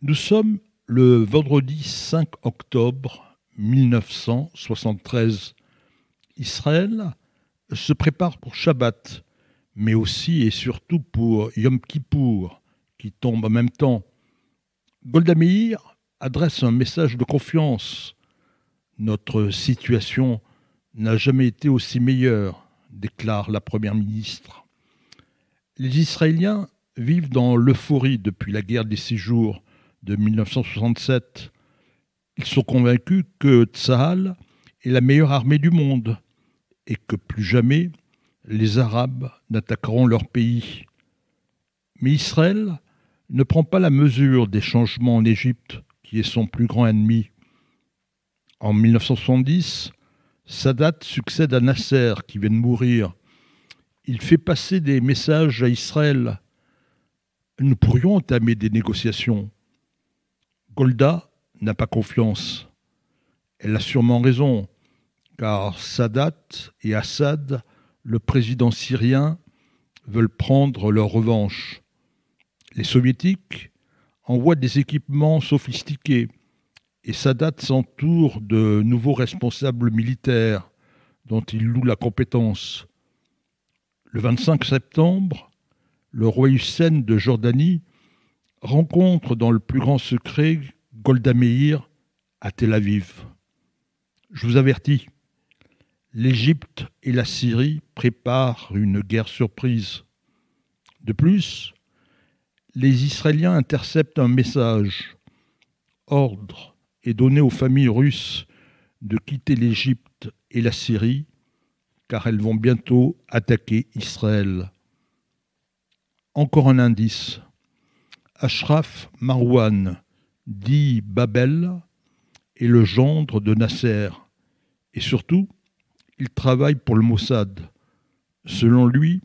Nous sommes le vendredi 5 octobre 1973. Israël se prépare pour Shabbat, mais aussi et surtout pour Yom Kippour, qui tombe en même temps. Golda Meir adresse un message de confiance. Notre situation n'a jamais été aussi meilleure, déclare la Première ministre. Les Israéliens vivent dans l'euphorie depuis la guerre des six jours de 1967. Ils sont convaincus que Tsahal est la meilleure armée du monde et que plus jamais les Arabes n'attaqueront leur pays. Mais Israël ne prend pas la mesure des changements en Égypte, qui est son plus grand ennemi. En 1970, Sadat succède à Nasser, qui vient de mourir. Il fait passer des messages à Israël. Nous pourrions entamer des négociations. Golda n'a pas confiance. Elle a sûrement raison, car Sadat et Assad, le président syrien, veulent prendre leur revanche. Les soviétiques envoient des équipements sophistiqués et Sadat s'entoure de nouveaux responsables militaires dont il loue la compétence. Le 25 septembre, le roi Hussein de Jordanie rencontre dans le plus grand secret Golda Meir à Tel Aviv. Je vous avertis, l'Égypte et la Syrie préparent une guerre surprise. De plus, les Israéliens interceptent un message. Ordre est donné aux familles russes de quitter l'Égypte et la Syrie, car elles vont bientôt attaquer Israël. Encore un indice. Ashraf Marwan, dit Babel, est le gendre de Nasser. Et surtout, il travaille pour le Mossad. Selon lui,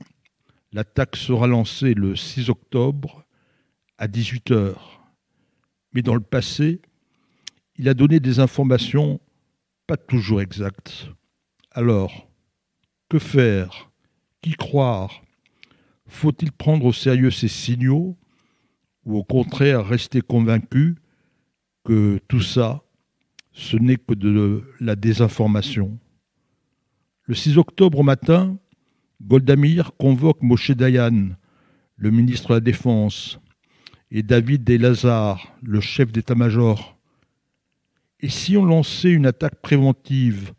l'attaque sera lancée le 6 octobre à 18h. Mais dans le passé, il a donné des informations pas toujours exactes. Alors, que faire? Qui croire? Faut-il prendre au sérieux ces signaux? Ou au contraire rester convaincu que tout ça, ce n'est que de la désinformation. Le 6 octobre au matin, Goldamir convoque Moshe Dayan, le ministre de la Défense, et David Delazar, le chef d'état-major. Et si on lançait une attaque préventive,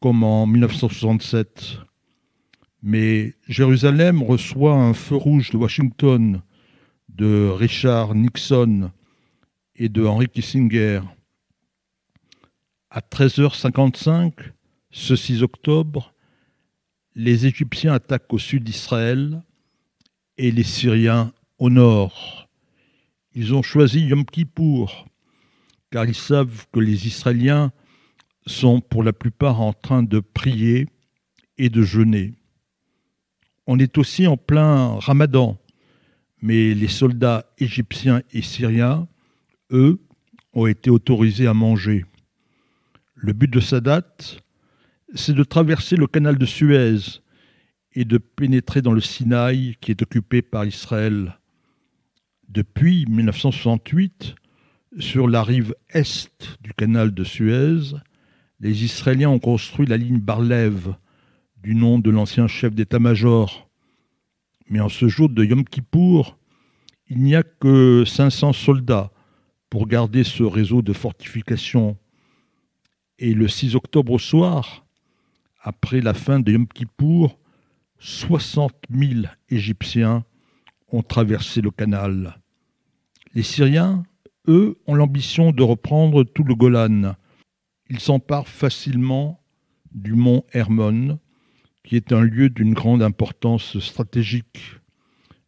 comme en 1967 Mais Jérusalem reçoit un feu rouge de Washington de Richard Nixon et de Henry Kissinger. À 13h55, ce 6 octobre, les Égyptiens attaquent au sud d'Israël et les Syriens au nord. Ils ont choisi Yom Kippour, car ils savent que les Israéliens sont pour la plupart en train de prier et de jeûner. On est aussi en plein ramadan, mais les soldats égyptiens et syriens, eux, ont été autorisés à manger. Le but de Sadat, c'est de traverser le canal de Suez et de pénétrer dans le Sinaï qui est occupé par Israël. Depuis 1968, sur la rive est du canal de Suez, les Israéliens ont construit la ligne Barlev, du nom de l'ancien chef d'état-major mais en ce jour de Yom Kippour, il n'y a que 500 soldats pour garder ce réseau de fortifications. Et le 6 octobre au soir, après la fin de Yom Kippour, 60 000 Égyptiens ont traversé le canal. Les Syriens, eux, ont l'ambition de reprendre tout le Golan. Ils s'emparent facilement du mont Hermon, qui est un lieu d'une grande importance stratégique.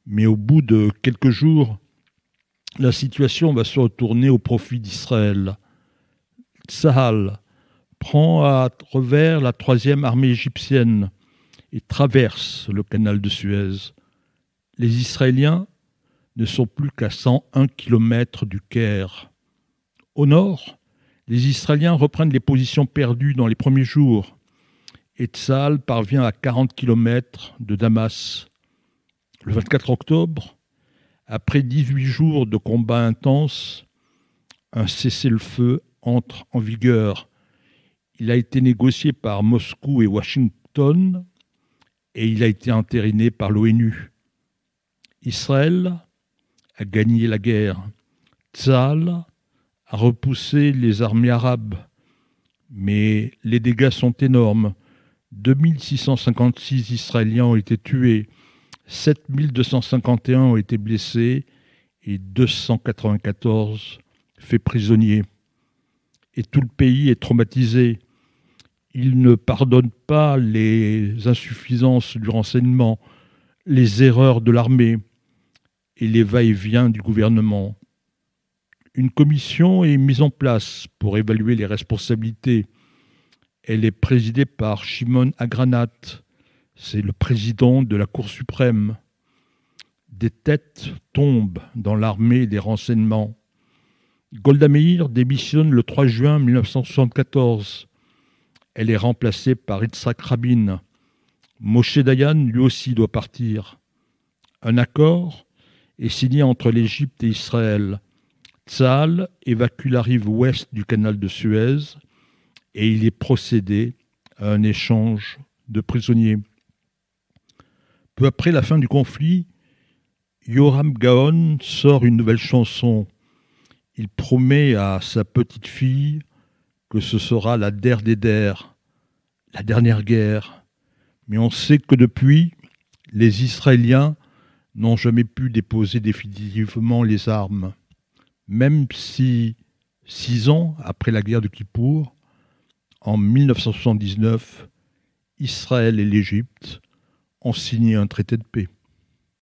Mais au bout de quelques jours, la situation va se retourner au profit d'Israël. Tsahal prend à revers la troisième armée égyptienne et traverse le canal de Suez. Les Israéliens ne sont plus qu'à 101 km du Caire. Au nord, les Israéliens reprennent les positions perdues dans les premiers jours et Tzal parvient à 40 km de Damas. Le 24 octobre, après 18 jours de combats intenses, un cessez-le-feu entre en vigueur. Il a été négocié par Moscou et Washington et il a été entériné par l'ONU. Israël a gagné la guerre. Tzal a repoussé les armées arabes. Mais les dégâts sont énormes. 2656 Israéliens ont été tués, 7251 ont été blessés et 294 faits prisonniers. Et tout le pays est traumatisé. Il ne pardonne pas les insuffisances du renseignement, les erreurs de l'armée et les va-et-vient du gouvernement. Une commission est mise en place pour évaluer les responsabilités. Elle est présidée par Shimon Agranat, c'est le président de la Cour suprême. Des têtes tombent dans l'armée des renseignements. Golda Meir démissionne le 3 juin 1974. Elle est remplacée par Yitzhak Rabin. Moshe Dayan, lui aussi, doit partir. Un accord est signé entre l'Égypte et Israël. Tzal évacue la rive ouest du canal de Suez et il est procédé à un échange de prisonniers. Peu après la fin du conflit, Yoram Gaon sort une nouvelle chanson. Il promet à sa petite fille que ce sera la der des der, la dernière guerre. Mais on sait que depuis, les Israéliens n'ont jamais pu déposer définitivement les armes, même si, six ans après la guerre de Kippour, en 1979, Israël et l'Égypte ont signé un traité de paix.